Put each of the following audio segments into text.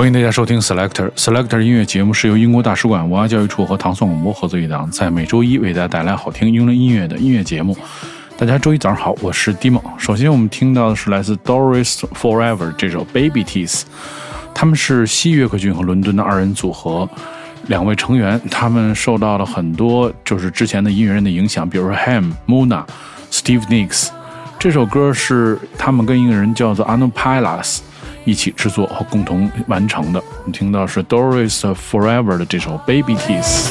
欢迎大家收听 Selector Selector 音乐节目，是由英国大使馆文化教育处和唐宋广播合作一档，在每周一为大家带来好听英伦音乐的音乐节目。大家周一早上好，我是 d i m o 首先我们听到的是来自 Doris Forever 这首 Baby Teeth。他们是西约克郡和伦敦的二人组合，两位成员他们受到了很多就是之前的音乐人的影响，比如说 Ham、Mona、Steve Nix。这首歌是他们跟一个人叫做 Anupallas。一起制作和共同完成的，我们听到是 Doris Forever 的这首 Baby Teeth。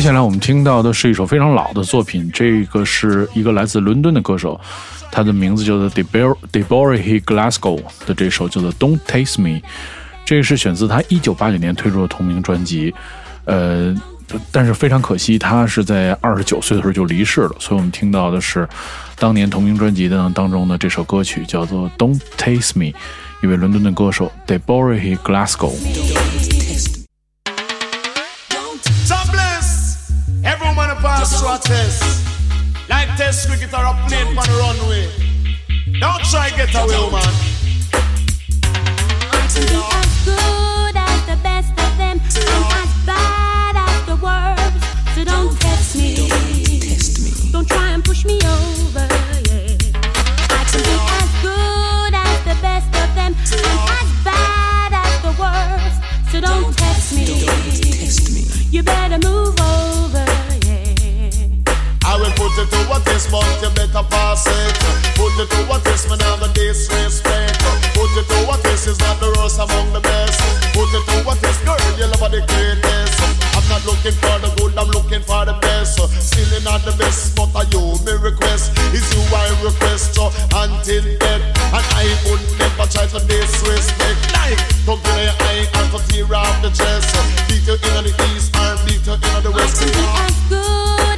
接下来我们听到的是一首非常老的作品，这个是一个来自伦敦的歌手，他的名字叫做 Deborah d e b o r i h Glasgow 的这首叫做 "Don't Taste Me"，这个是选自他一九八九年推出的同名专辑，呃，但是非常可惜，他是在二十九岁的时候就离世了，所以我们听到的是当年同名专辑的当中的这首歌曲，叫做 "Don't Taste Me"，一位伦敦的歌手 d e b o r a h Glasgow。pass through test. Like test cricket or a plane on the runway. Don't try get away, woman. To be as good as the best of them and as bad as the worst. So don't test me. Don't test me. Don't try and push me over. Yeah. I can be as good as the best of them and as bad as the worst. So don't, don't test me. Don't test me. You better move over will put it to a test, but you better pass it. Put it to a test, man, I'm the disrespect. Put it to a test, is not the worst among the best. Put it to a test, girl, you love the greatest. I'm not looking for the good, I'm looking for the best. Still not the best, but I you me request. It's you I request so until death. And I would never try to disrespect. Like, to get your eye and to tear off the chest. Beat you in the east and beat you in the west. I'm as good.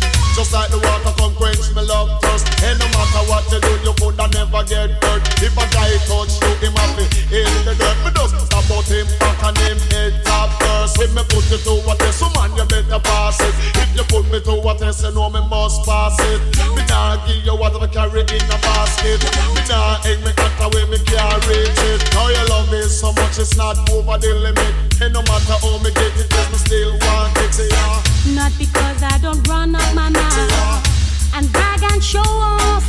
Just like the water come quench me love thirst. And no matter what you do, you coulda never get hurt. If a guy touch you, him be in the dirt. Me just stop out him back and him head top first. If me put you to a test, so oh man you better pass it. If you put me to a test, you know me must pass it. Me nah give you what I carry in a basket. Me nah egg me cat away, me carry it. Now you love me so much, it's not over the limit. And no matter how me get it, just me still want it. Yeah. Not because I don't run up my mouth and brag and show off.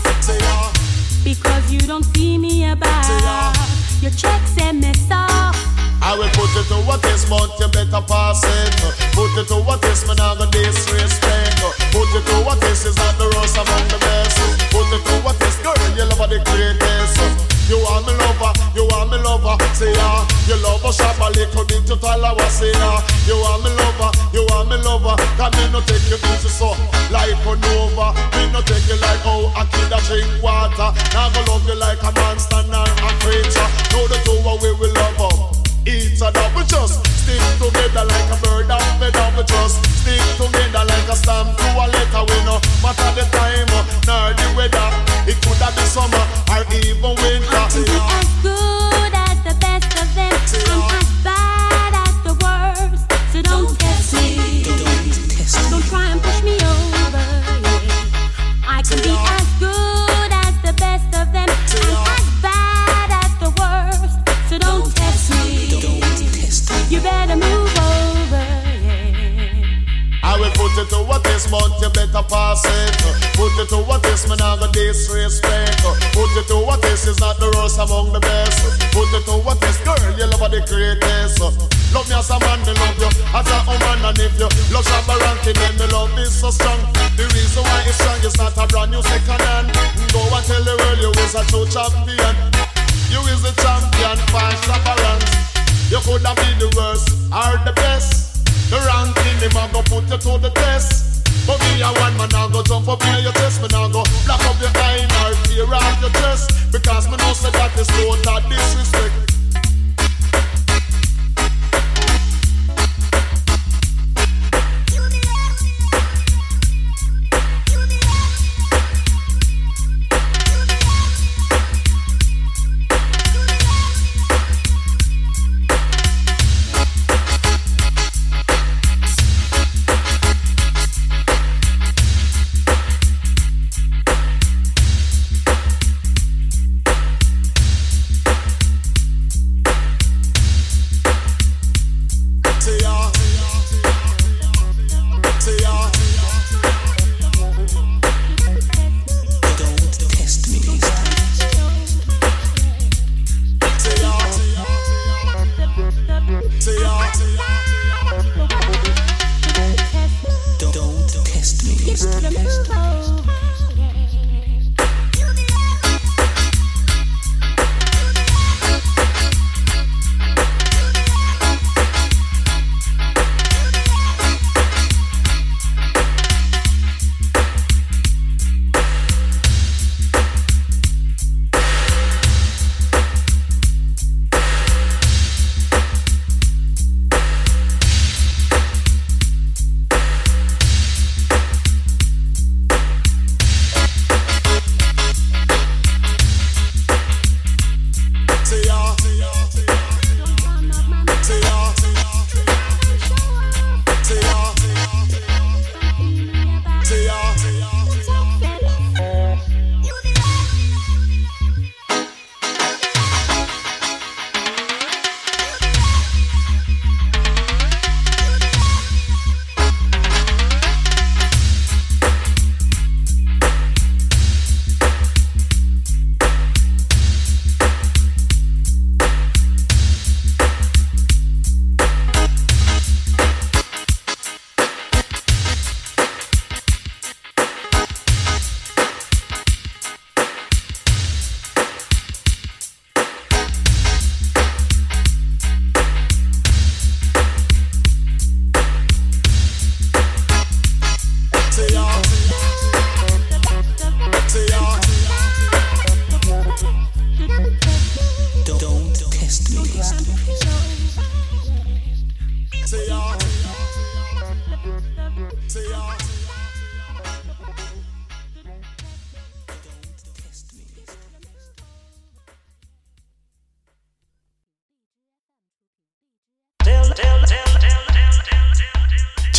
Because you don't see me about your checks and mess up. I will put it to a test, but you better pass it. Put it to a test, man, I'm gonna disrespect. Put it to a test, is not the rust among the best. Put it to a test, girl, you love the greatest. You are me lover, you are me lover, say ah. You love a shop a little bit to I say ah. You are me lover, you are me lover. Cause me no take you easy so, like a nova. Me no take you like how oh, a kid a drink water. Now go love you like a monster, not a creature. Know the two we will love up a double just. Stick together like a bird of a double just. Stick together like a stamp to a letter we no matter the time uh, nor the weather. It could have been summer or even winter. I'm as good as the best of them. I'm as bad as the worst. So don't, don't test me. me. Don't, don't test me. Don't try and push me over. Yeah. I can be as Put it to a test, but you better pass it. Put it to a test, man, I got disrespect. Put it to a test, it's not the worst among the best. Put it to a test, girl, you love the greatest. Love me as a man, me love you. As a woman, and if you love Shabaranti, then me love is so strong. The reason why it's strong is not a brand new second hand. Go and tell the world you is a true champion. You is a champion, fine Shabaranti. You could have been the worst or the best. The wrong thing, me a go put you to the test. But me a one man, I go jump up here your test. Me now go block up your eye nor tear out your chest. Because me know say that is total disrespect.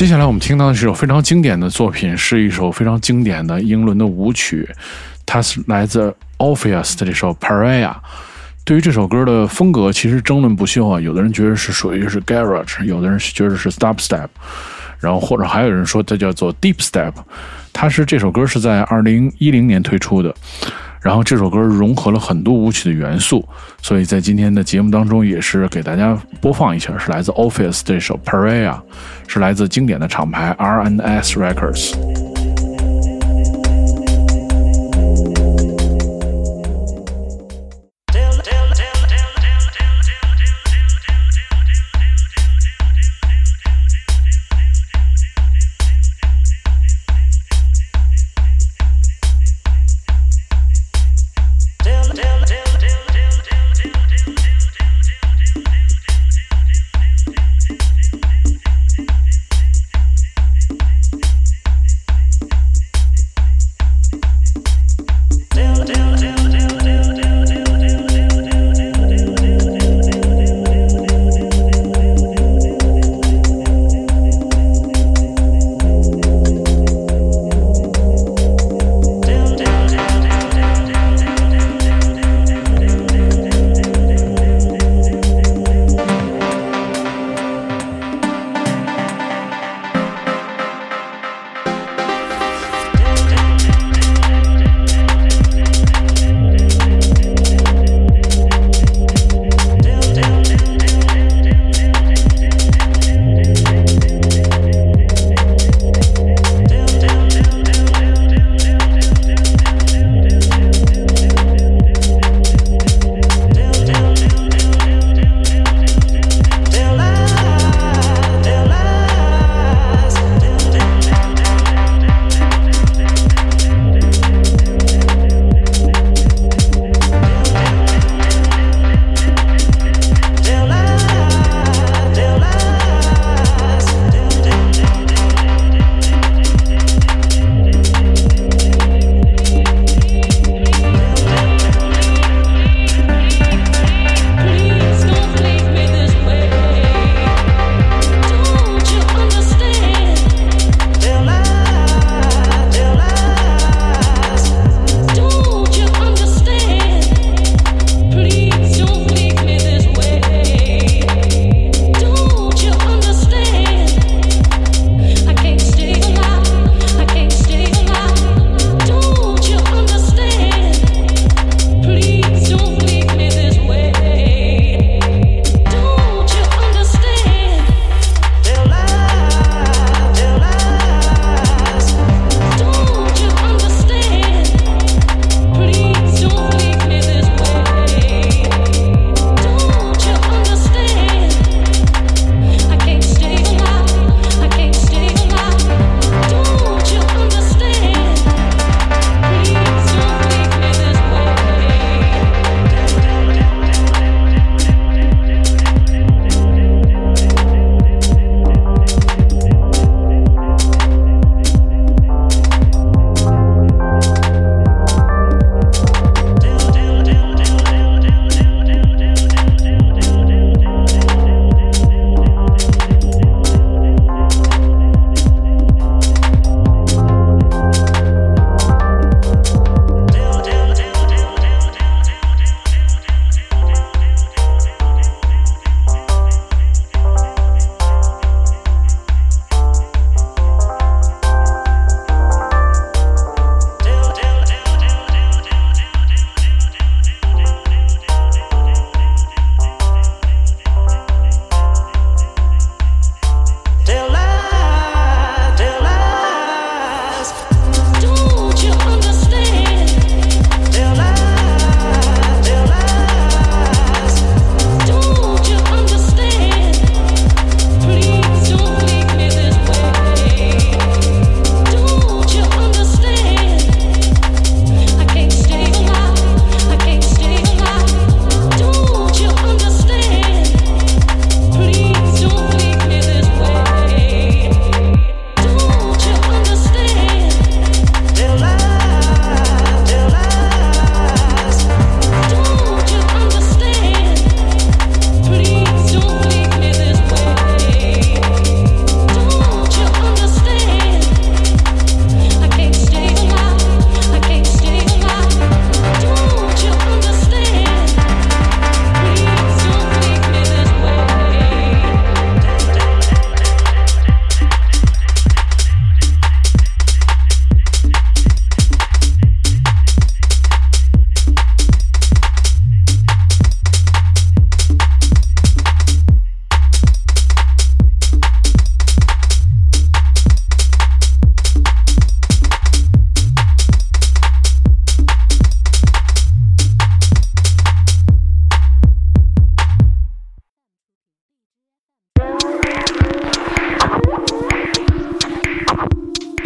接下来我们听到的是首非常经典的作品，是一首非常经典的英伦的舞曲，它是来自 Orpheus 的这首《p r i r e 对于这首歌的风格，其实争论不休啊。有的人觉得是属于是 Garage，有的人觉得是 s t o p Step，然后或者还有人说它叫做 Deep Step。它是这首歌是在二零一零年推出的。然后这首歌融合了很多舞曲的元素，所以在今天的节目当中也是给大家播放一下，是来自 Office 这首《p r a i s a 是来自经典的厂牌 R&S Records。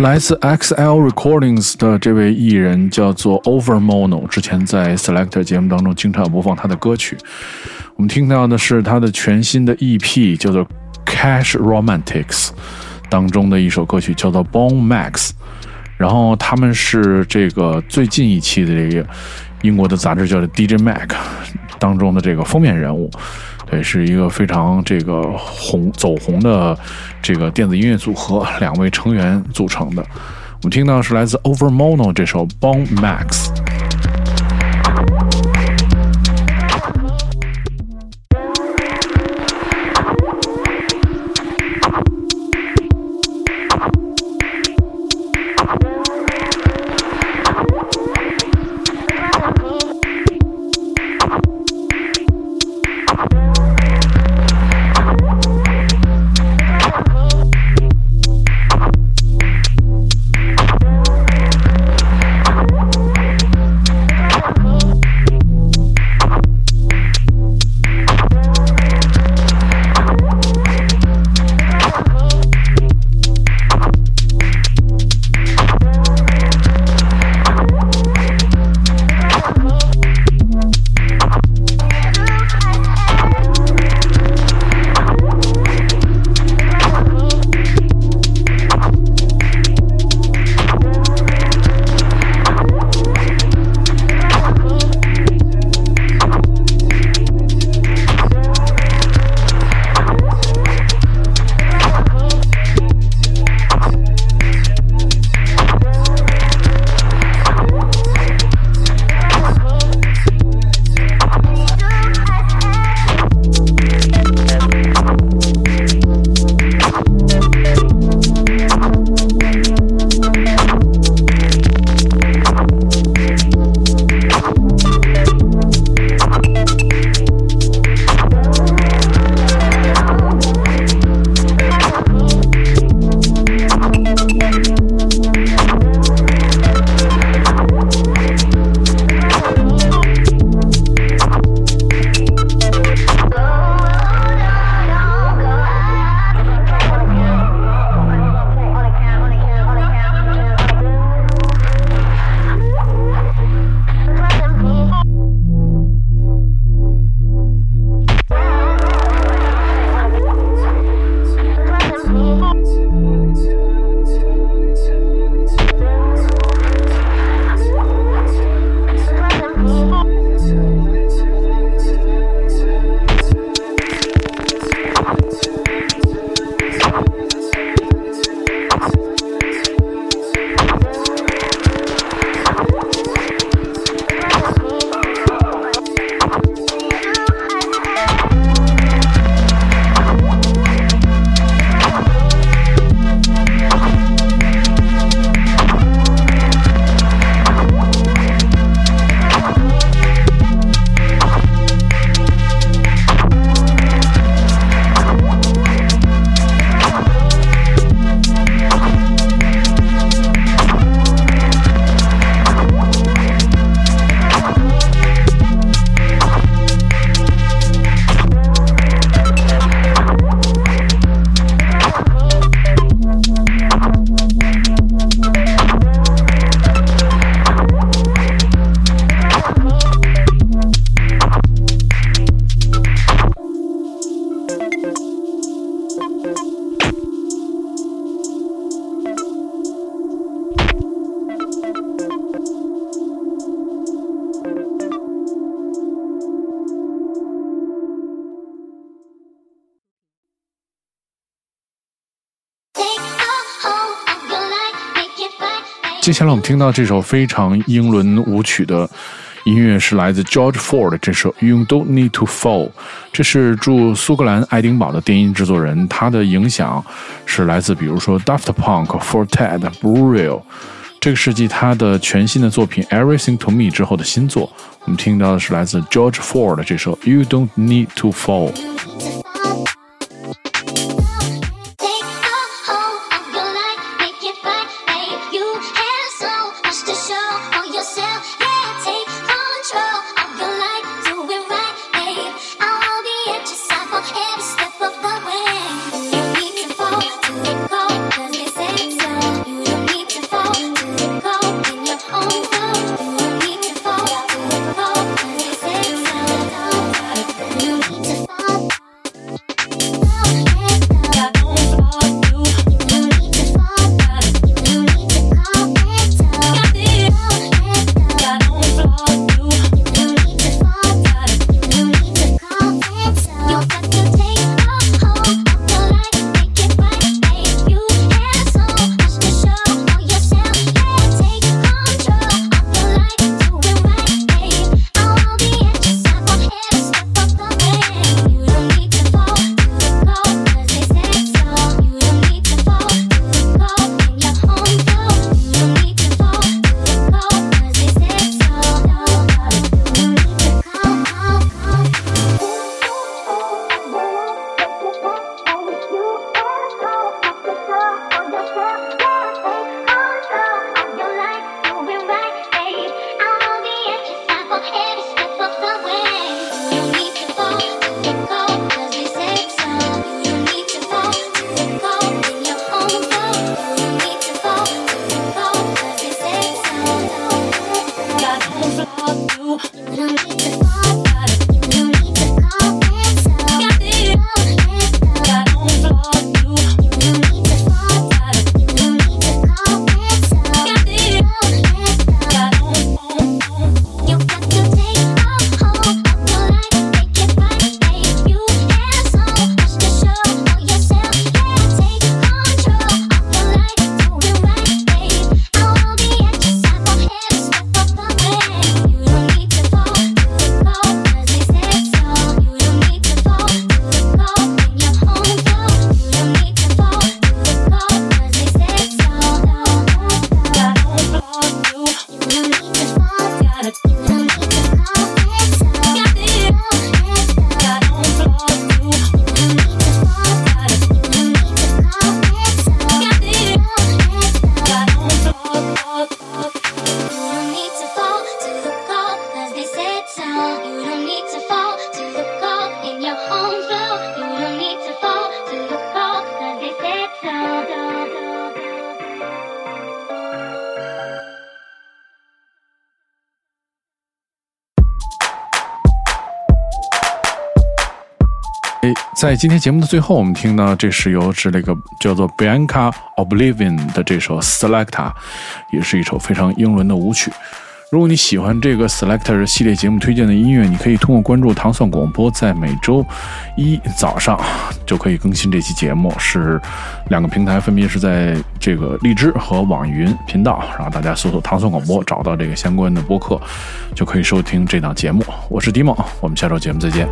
来自 XL Recordings 的这位艺人叫做 Overmono，之前在 Selector 节目当中经常播放他的歌曲。我们听到的是他的全新的 EP 叫做《Cash Romantics》当中的一首歌曲，叫做《Bone Max》。然后他们是这个最近一期的这个。英国的杂志叫做 DJ Mag，当中的这个封面人物，对，是一个非常这个红走红的这个电子音乐组合，两位成员组成的。我们听到是来自 Overmono 这首《Bomb Max》。接下来我们听到这首非常英伦舞曲的音乐，是来自 George Ford 这首《You Don't Need To Fall》。这是驻苏格兰爱丁堡的电音制作人，他的影响是来自比如说 Daft Punk、f o r t e Ted、b u r e l 这个世纪他的全新的作品《Everything To Me》之后的新作，我们听到的是来自 George Ford 的这首《You Don't Need To Fall》。在今天节目的最后，我们听到这是由是那个叫做 Bianca Oblivion 的这首 s e l e c t a 也是一首非常英伦的舞曲。如果你喜欢这个 Selector 系列节目推荐的音乐，你可以通过关注糖蒜广播，在每周一早上就可以更新这期节目。是两个平台分别是在这个荔枝和网易云频道，然后大家搜索糖蒜广播，找到这个相关的播客，就可以收听这档节目。我是迪蒙，我们下周节目再见。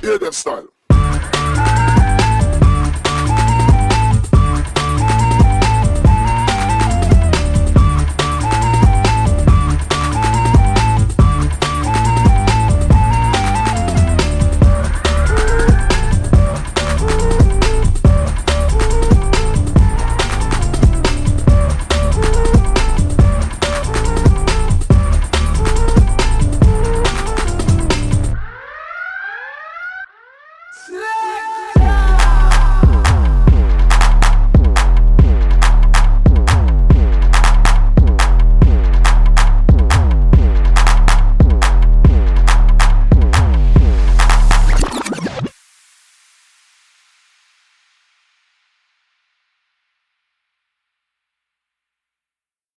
Hear them style.